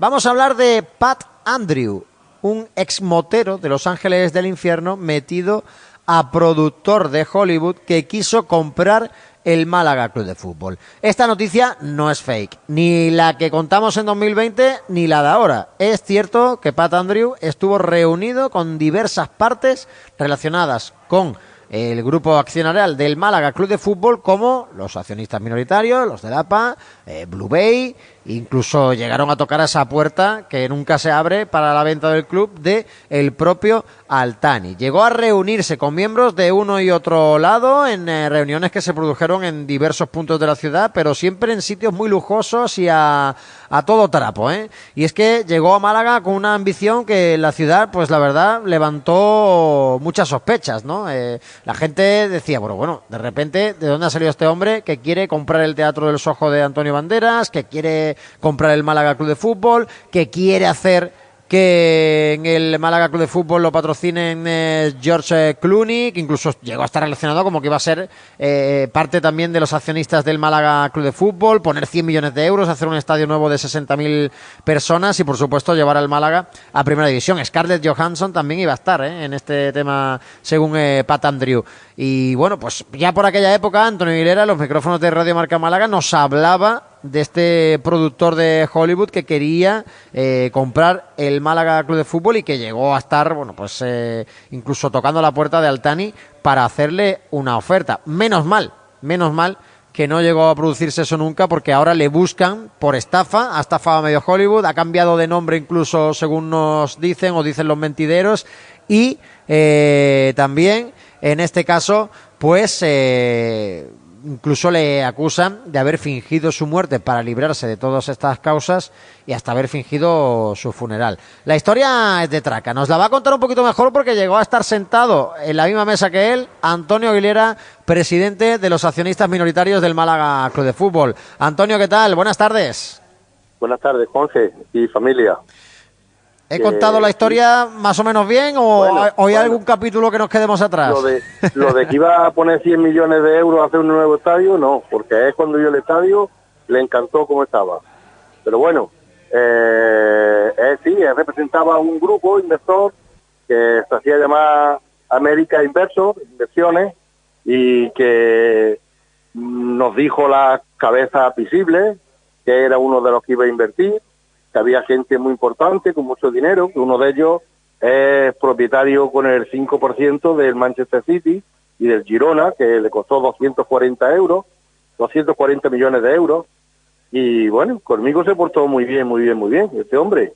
Vamos a hablar de Pat Andrew, un ex motero de Los Ángeles del Infierno metido a productor de Hollywood que quiso comprar el Málaga Club de Fútbol. Esta noticia no es fake, ni la que contamos en 2020 ni la de ahora. Es cierto que Pat Andrew estuvo reunido con diversas partes relacionadas con el grupo accionarial del Málaga Club de Fútbol como los accionistas minoritarios, los de la eh, Blue Bay, incluso llegaron a tocar a esa puerta que nunca se abre para la venta del club de el propio Altani. Llegó a reunirse con miembros de uno y otro lado en eh, reuniones que se produjeron en diversos puntos de la ciudad, pero siempre en sitios muy lujosos y a, a todo trapo, ¿eh? Y es que llegó a Málaga con una ambición que la ciudad, pues la verdad, levantó muchas sospechas, ¿no? Eh, la gente decía, bueno, bueno, de repente, ¿de dónde ha salido este hombre que quiere comprar el Teatro del Sojo de Antonio Banderas, que quiere comprar el Málaga Club de Fútbol, que quiere hacer que en el Málaga Club de Fútbol lo patrocinen eh, George Clooney, que incluso llegó a estar relacionado como que iba a ser eh, parte también de los accionistas del Málaga Club de Fútbol, poner 100 millones de euros, hacer un estadio nuevo de 60.000 personas y por supuesto llevar al Málaga a Primera División. Scarlett Johansson también iba a estar eh, en este tema según Pat Andrew. Y bueno, pues ya por aquella época Antonio Aguilera, los micrófonos de Radio Marca Málaga, nos hablaba de este productor de Hollywood que quería eh, comprar el Málaga Club de Fútbol y que llegó a estar, bueno, pues eh, incluso tocando la puerta de Altani para hacerle una oferta. Menos mal, menos mal que no llegó a producirse eso nunca porque ahora le buscan por estafa, ha estafado a medio Hollywood, ha cambiado de nombre incluso según nos dicen o dicen los mentideros y eh, también en este caso pues incluso le acusan de haber fingido su muerte para librarse de todas estas causas y hasta haber fingido su funeral. La historia es de traca. Nos la va a contar un poquito mejor porque llegó a estar sentado en la misma mesa que él, Antonio Aguilera, presidente de los accionistas minoritarios del Málaga Club de Fútbol. Antonio, ¿qué tal? Buenas tardes. Buenas tardes, Jorge y familia. ¿He contado la historia más o menos bien o, hay algún capítulo que nos quedemos atrás? Lo de, lo de que iba a poner 100 millones de euros a hacer un nuevo estadio, no, porque es cuando yo el estadio le encantó cómo estaba. Pero bueno, eh, eh, sí, representaba un grupo inversor que se hacía llamar América Inversor, Inversiones, y que nos dijo la cabeza visible que era uno de los que iba a invertir que había gente muy importante con mucho dinero, uno de ellos es propietario con el 5% del Manchester City y del Girona, que le costó 240 euros, 240 millones de euros. Y bueno, conmigo se portó muy bien, muy bien, muy bien, este hombre.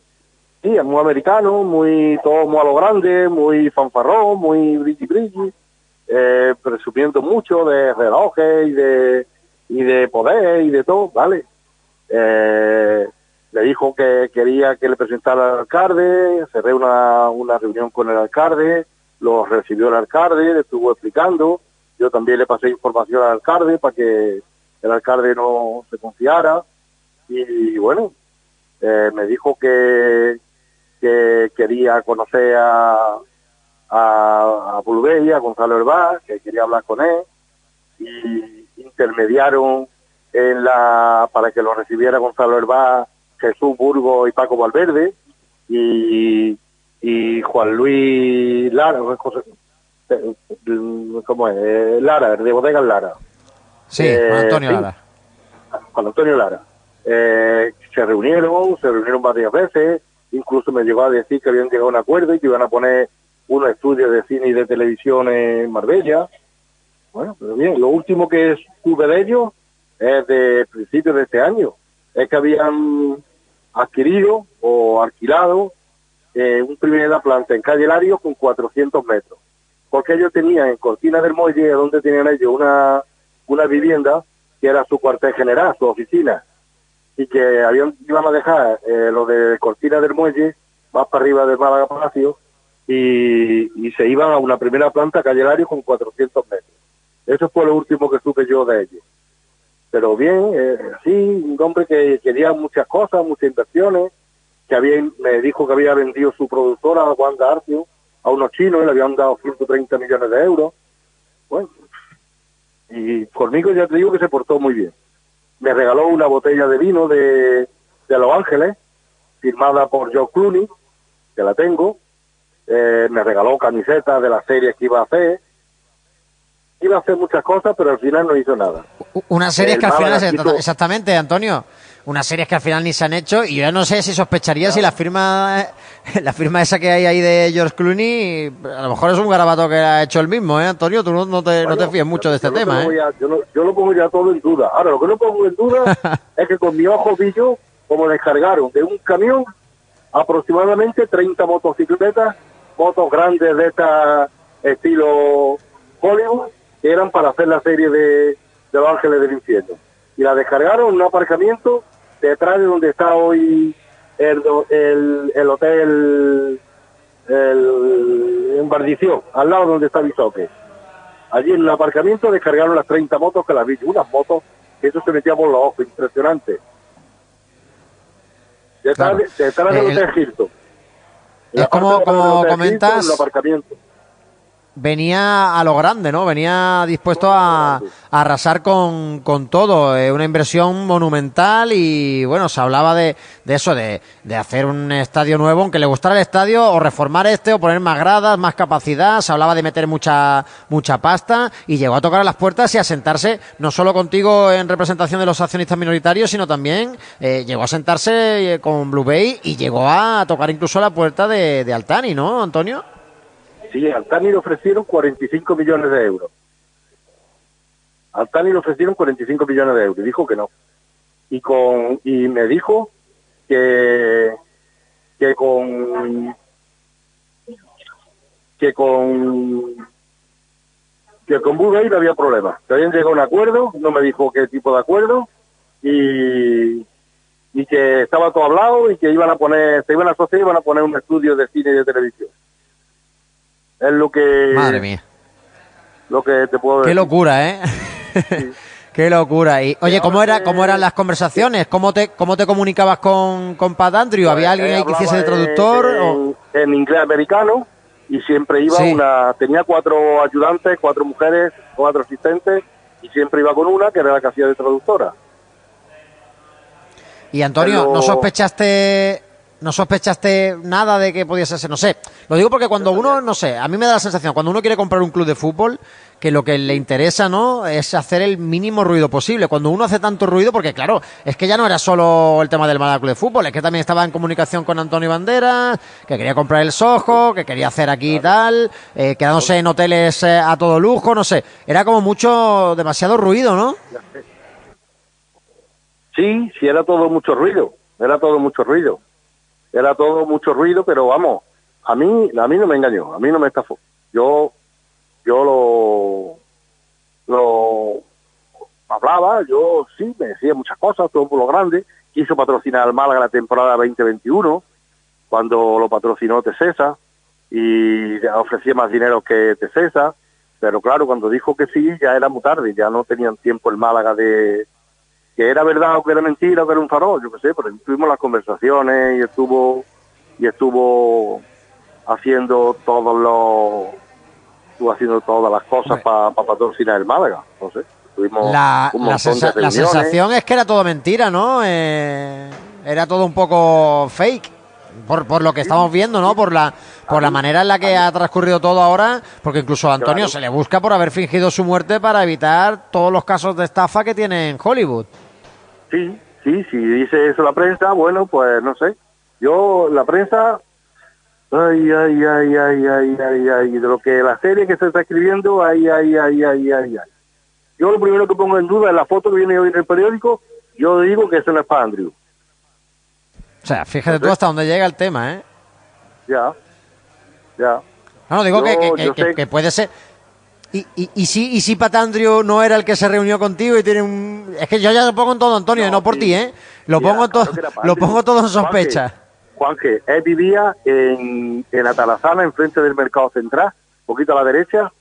Sí, es muy americano, muy todo muy a lo grande, muy fanfarrón, muy brilli brilli, eh, presumiendo mucho de relojes y de, y de poder y de todo, ¿vale? Eh, le dijo que quería que le presentara al alcalde, cerré una, una reunión con el alcalde, lo recibió el alcalde, le estuvo explicando, yo también le pasé información al alcalde para que el alcalde no se confiara y, bueno, eh, me dijo que, que quería conocer a, a, a a Gonzalo Herbá, que quería hablar con él y intermediaron en la para que lo recibiera Gonzalo Herbá Jesús Burgo y Paco Valverde y, y Juan Luis Lara, ¿cómo es? Eh, Lara, de Bodegas Lara. Sí, eh, Antonio Lara. Juan Antonio Lara. Eh, se reunieron, se reunieron varias veces, incluso me llegó a decir que habían llegado a un acuerdo y que iban a poner unos estudios de cine y de televisión en Marbella. Bueno, pero bien, lo último que tuve de ellos es de principios de este año, es que habían adquirido o alquilado eh, un primera planta en calle Lario con 400 metros. Porque ellos tenían en Cortina del Muelle, donde tenían ellos una, una vivienda que era su cuartel general, su oficina, y que habían, iban a dejar eh, lo de Cortina del Muelle más para arriba del Málaga Palacio y, y se iban a una primera planta calle Lario con 400 metros. Eso fue lo último que supe yo de ellos pero bien, eh, sí, un hombre que quería muchas cosas, muchas inversiones, que había, me dijo que había vendido su productora, Wanda Arcio, a unos chinos y le habían dado 130 millones de euros. Bueno, y conmigo ya te digo que se portó muy bien. Me regaló una botella de vino de, de Los Ángeles, firmada por Joe Clooney, que la tengo. Eh, me regaló camisetas de las series que iba a hacer. Iba a hacer muchas cosas, pero al final no hizo nada. Una serie El que al final, exactamente, Antonio, unas series que al final ni se han hecho y yo no sé si sospecharía si la firma la firma esa que hay ahí de George Clooney, a lo mejor es un garabato que ha hecho él mismo, ¿eh, Antonio? Tú no, no te, no te Bueno, fíes mucho de este yo tema, ¿eh? ya- yo, no- yo lo pongo ya todo en duda. Ahora, lo que no pongo en duda es que con mi ojo vi yo como descargaron de un camión aproximadamente 30 motocicletas, motos grandes de esta estilo Hollywood, que eran para hacer la serie de, de Los Ángeles del Infierno. Y la descargaron en un aparcamiento detrás de donde está hoy el, el, el hotel el, en Bardición, al lado donde está Bisoque. Allí en el aparcamiento descargaron las 30 motos que las vi, unas motos que eso se metía por los ojos, impresionante. Detrás, Claro. de- detrás del El- Hotel Hilton. Es como- del comentas- Hilton, en el aparcamiento. Venía a lo grande, ¿no? Venía dispuesto a, a arrasar con, con todo. una inversión monumental y, bueno, se hablaba de, de eso, de, de hacer un estadio nuevo, aunque le gustara el estadio, o reformar este, o poner más gradas, más capacidad. Se hablaba de meter mucha, mucha pasta y llegó a tocar a las puertas y a sentarse, no solo contigo en representación de los accionistas minoritarios, sino también eh, llegó a sentarse eh, con Blue Bay y llegó a tocar incluso la puerta de, de Altani, ¿no, Antonio? Sí, al Tani le ofrecieron 45 millones de euros. Al Tani le ofrecieron 45 millones de euros y dijo que no. Y con y me dijo que que con que con que con Budey no había problema. Que habían llegado a un acuerdo, no me dijo qué tipo de acuerdo y y que estaba todo hablado y que iban a poner, se iban a asociar y iban a poner un estudio de cine y de televisión. Es lo que Madre mía. lo que te puedo Qué decir. locura, ¿eh? Qué locura. Y, oye, ¿cómo, era, ¿cómo eran las conversaciones? ¿Cómo te, cómo te comunicabas con, con Pat Andrew? ¿Había alguien Eh, ahí que hiciese de traductor? En, o- en inglés americano y siempre iba Sí. una, tenía cuatro ayudantes, cuatro mujeres, cuatro asistentes y siempre iba con una que era la que hacía de traductora. Y Antonio, pero- ¿no sospechaste no sospechaste nada de que pudiese ser? No sé. Lo digo porque cuando uno, no sé, a mí me da la sensación, cuando uno quiere comprar un club de fútbol, que lo que le interesa, ¿no? Es hacer el mínimo ruido posible. Cuando uno hace tanto ruido, porque claro, es que ya no era solo el tema del Málaga Club de Fútbol, es que también estaba en comunicación con Antonio Banderas, que quería comprar el Sojo, que quería hacer aquí y tal, eh, quedándose en hoteles eh, a todo lujo, no sé. Era como mucho, demasiado ruido, ¿no? Sí, sí, era todo mucho ruido, era todo mucho ruido, era todo mucho ruido, pero vamos, a mí, a mí no me engañó, a mí no me estafó. Yo, yo lo, lo hablaba, yo sí, me decía muchas cosas, todo por lo grande, quiso patrocinar al Málaga la temporada 2021, cuando lo patrocinó Tecesa, y ofrecía más dinero que Tecesa, pero claro, cuando dijo que sí, ya era muy tarde, ya no tenían tiempo el Málaga de, que era verdad o que era mentira o que era un farol, yo qué sé, pero tuvimos las conversaciones y estuvo y estuvo haciendo todos los estuvo haciendo todas las cosas para patrocinar el Málaga, no sé, tuvimos La, un la montón de sensa- la sensación es que era todo mentira, ¿no? Eh, era todo un poco fake. Por, por lo que estamos viendo, ¿no? Por la por la manera en la que ha transcurrido todo ahora, porque incluso a Antonio Claro. se le busca por haber fingido su muerte para evitar todos los casos de estafa que tiene en Hollywood. Sí, sí, si dice eso la prensa, bueno, pues no sé. Yo, la prensa, ay, ay, ay, ay, ay, ay, ay, de lo que la serie que se está escribiendo, ay, ay, ay, ay, ay, ay. Yo lo primero que pongo en duda es la foto que viene hoy en el periódico, yo digo que eso no es para Andrew. O sea, fíjate tú hasta dónde llega el tema, ¿eh? Ya, ya. No, no, digo Yo- que, que- que- yo que- sé- que puede ser. Y, y, y si, y si Patandrio no era el que se reunió contigo y tiene un. Es que yo ya lo pongo en todo, Antonio, y no por sí. ti, ¿eh? Lo Mira, pongo, todo, lo pongo todo en sospecha. Juanque, él vivía en, en Atalazana, enfrente del Mercado Central, un poquito a la derecha,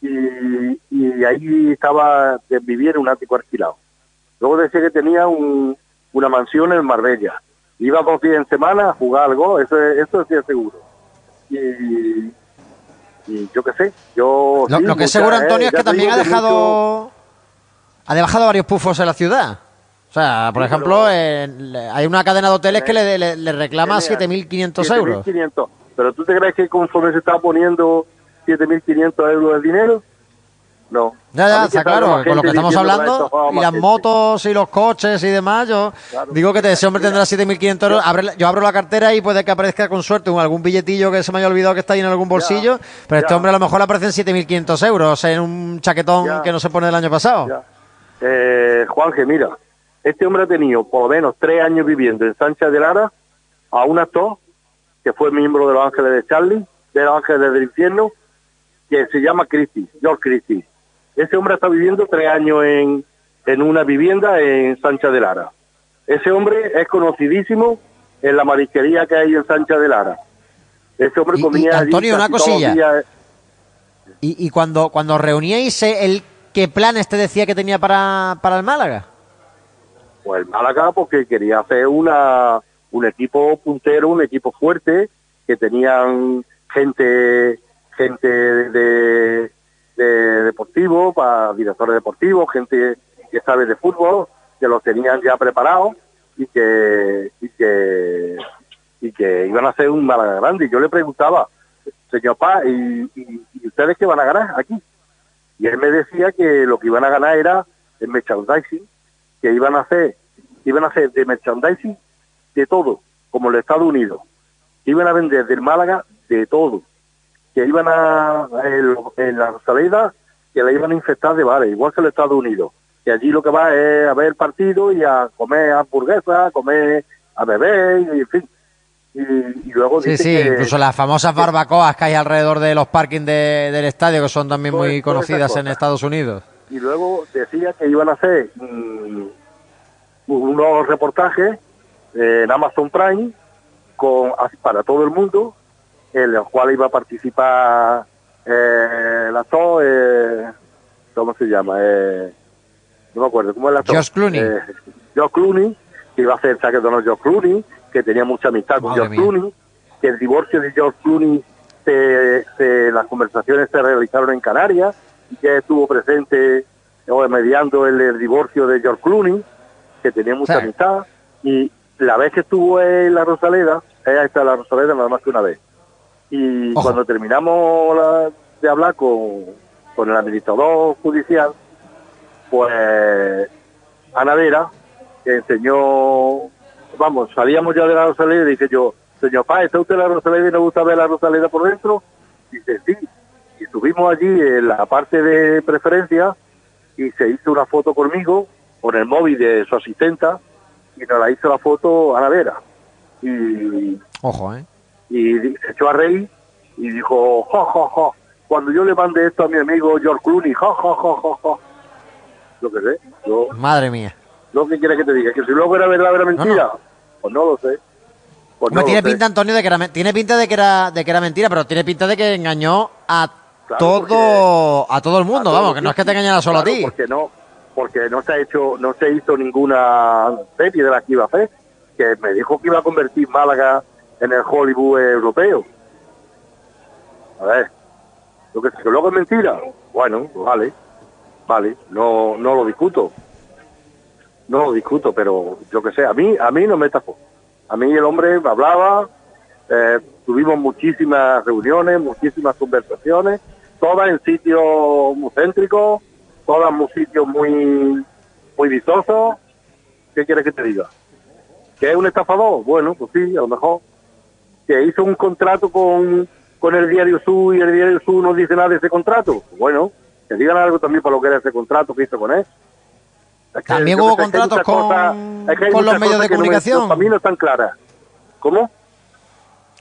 y, y ahí estaba, vivía en un ático alquilado. Luego decía que tenía un, una mansión en Marbella. Iba dos días en semana a jugar algo, eso, eso estoy seguro. Y, y yo qué sé, yo... Lo, sí, lo que es seguro, eh, Antonio, es que también ha mucho- dejado. Ha dejado varios pufos en la ciudad. O sea, por Sí, ejemplo, pero- hay una cadena de hoteles que le, le- le reclama Genial. 7.500 euros. 7.500. Pero tú te crees que conforme se está poniendo 7.500 euros de dinero? No. Ya, ya, está que claro, con lo que estamos hablando, y las motos y los coches y demás, yo Claro. digo que ese hombre tendrá 7.500 euros, abre- yo abro la cartera y puede que aparezca con suerte algún billetillo que se me haya olvidado que está ahí en algún bolsillo, pero este ya. hombre a lo mejor le aparecen 7.500 euros en un chaquetón Ya. que no se pone del año pasado. Eh, Juanje, mira, este hombre ha tenido por lo menos tres años viviendo en Sánchez de Lara a un actor que fue miembro de los Ángeles de Charlie, de los Ángeles del Infierno, que se llama Christie, George Christie. Ese hombre está viviendo tres años en, en una vivienda en Sánchez de Lara. Ese hombre es conocidísimo en la marisquería que hay en Sánchez de Lara. Ese hombre Y- y, comía allí Antonio, una cosilla. días. Y, y cuando, cuando reuníais, eh, el, ¿qué planes te decía que tenía para, para el Málaga? Pues el Málaga porque quería hacer una un equipo puntero, un equipo fuerte, que tenían gente gente de, de deportivo, para directores deportivos, gente que sabe de fútbol, que los tenían ya preparados y que y que y que iban a hacer un Málaga grande. Y yo le preguntaba, señor Pa, ¿y, y, y ustedes qué van a ganar aquí? Y él me decía que lo que iban a ganar era el merchandising, que iban a hacer, iban a hacer de merchandising de todo, como los Estados Unidos. Iban a vender del Málaga de todo. Que iban a, en, en la Rosaleda, que la iban a infectar de bares, igual que los Estados Unidos. Que allí lo que va es a ver partido y a comer hamburguesas, a comer, a beber, y en fin. Y, y luego Sí, sí, que- incluso las famosas barbacoas que hay alrededor de los parkings de- del estadio, que son también Todo- muy esas conocidas en. Estados Unidos. y luego decía que iban a hacer mm, unos reportajes en Amazon Prime con para todo el mundo en los cuales iba a participar eh, el actor eh, ¿cómo se llama? Eh, no me acuerdo ¿cómo es actor? George Clooney. Eh, George Clooney que iba a hacer saque de honor George Clooney que tenía mucha amistad con Madre George mía. Clooney que el divorcio de George Clooney se, se- las conversaciones se realizaron en Canarias y que estuvo presente o mediando el, el divorcio de George Clooney, que tenía mucha Sí. amistad, y la vez que estuvo en la Rosaleda, ella está en la Rosaleda nada más que una vez. Y Ojo. cuando terminamos la- de hablar con, con el administrador judicial, pues Ana Vera, que enseñó, vamos, salíamos ya de la Rosaleda y dije yo, señor Pa, ¿está usted la Rosaleda y no gusta ver la Rosaleda por dentro? Dice, sí. Y estuvimos allí en la parte de preferencia y se hizo una foto conmigo con el móvil de su asistenta y nos la hizo la foto Ana Vera. Y, Ojo, ¿eh? Y se echó a reír y dijo, jo, jo, jo, cuando yo le mande esto a mi amigo George Clooney, jo, jo, jo, jo, jo. Lo que sé, yo, Madre mía. lo que quiere que te diga, que si luego era verdad, era mentira, pues no lo sé. Pues no tiene sé. pinta, Antonio, de que era, tiene pinta de que era, de que era mentira, pero tiene pinta de que engañó a Claro, todo, a todo el mundo, vamos, que no es que te engañara solo claro, a ti. Porque no, porque no se ha hecho, no se hizo ninguna serie de la que iba a hacer, que me dijo que iba a convertir Málaga en el Hollywood europeo. A ver, lo que, que luego es mentira, bueno, pues vale, vale, no, no lo discuto, no lo discuto, pero yo que sé, a mí, a mí no me tapó. A mí el hombre hablaba, eh, tuvimos muchísimas reuniones, muchísimas conversaciones, todas en sitios muy céntricos, todas en sitios muy, muy vistosos. ¿Qué quieres que te diga? ¿Que es un estafador? Bueno, pues sí, a lo mejor. ¿Que hizo un contrato con, con el Diario Sur y el Diario Sur no dice nada de ese contrato? Bueno, que digan algo también para lo que era ese contrato que hizo con él. Es que También hubo contratos con- es que con los medios de que no comunicación. para mí no están claras. ¿Cómo?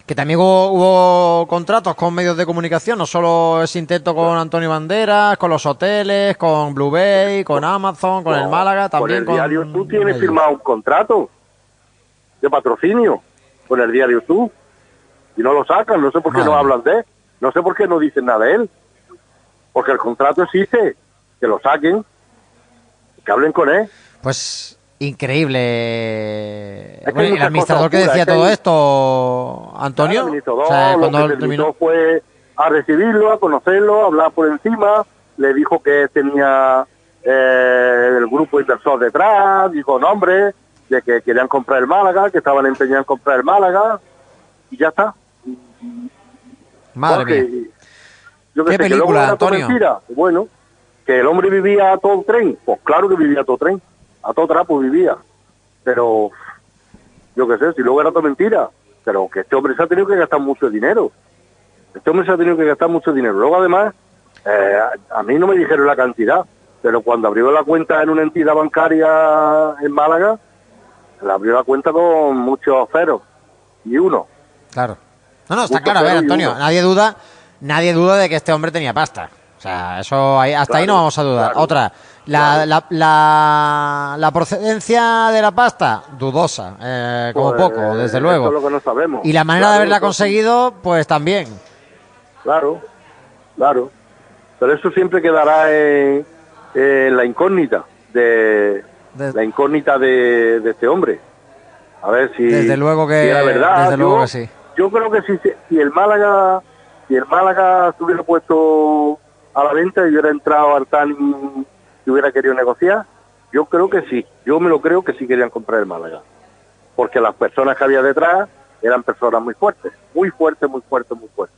Que también hubo, hubo contratos con medios de comunicación, no solo ese intento con Antonio Banderas, con los hoteles, con Blue Bay, con Amazon, con el Málaga, también con el diario tú tienes firmado un contrato de patrocinio con el diario tú y no lo sacan no sé por qué no mía. hablan de él no sé por qué no dicen nada de él porque el contrato existe que lo saquen que hablen con él Pues increíble. Es que Bueno, el administrador que decía oscuras, es que todo esto, Antonio, Claro, el administrador o sea, cuando terminó- fue a recibirlo, a conocerlo, a hablar por encima, le dijo que tenía eh, el grupo inversor detrás, dijo nombres de que querían comprar el Málaga, que estaban empeñados en comprar el Málaga, y ya está. Madre Porque, mía. yo que ¿Qué sé, que luego película, era todo Antonio? mentira. Bueno, que el hombre vivía a todo tren, pues claro que vivía a todo tren, a todo trapo vivía. Pero, yo qué sé, si luego era todo mentira, pero que este hombre se ha tenido que gastar mucho dinero. Este hombre se ha tenido que gastar mucho dinero. Luego, además, eh, a, a mí no me dijeron la cantidad, pero cuando abrió la cuenta en una entidad bancaria en Málaga, le abrió la cuenta con muchos ceros y uno. Claro. No, no, está claro. A ver, Antonio, nadie duda, nadie duda de que este hombre tenía pasta. O sea, eso ahí- hasta ahí no vamos a dudar. claro, Otra, la, la, la, la procedencia de la pasta, dudosa, eh, como Pues, poco, desde luego. es lo que no sabemos. Y la manera de haberla conseguido, pues también. Claro, claro. Pero eso siempre quedará en, en la incógnita de De- la incógnita de, de este hombre. A ver si Desde luego que- si era verdad. desde luego yo, que sí. Yo creo que si, el Málaga si el Málaga se hubiera puesto a la venta y hubiera entrado Artani y hubiera querido negociar, yo creo que sí. Yo me lo creo que sí querían comprar el Málaga. Porque las personas que había detrás eran personas muy fuertes, muy fuertes, muy fuertes, muy fuertes.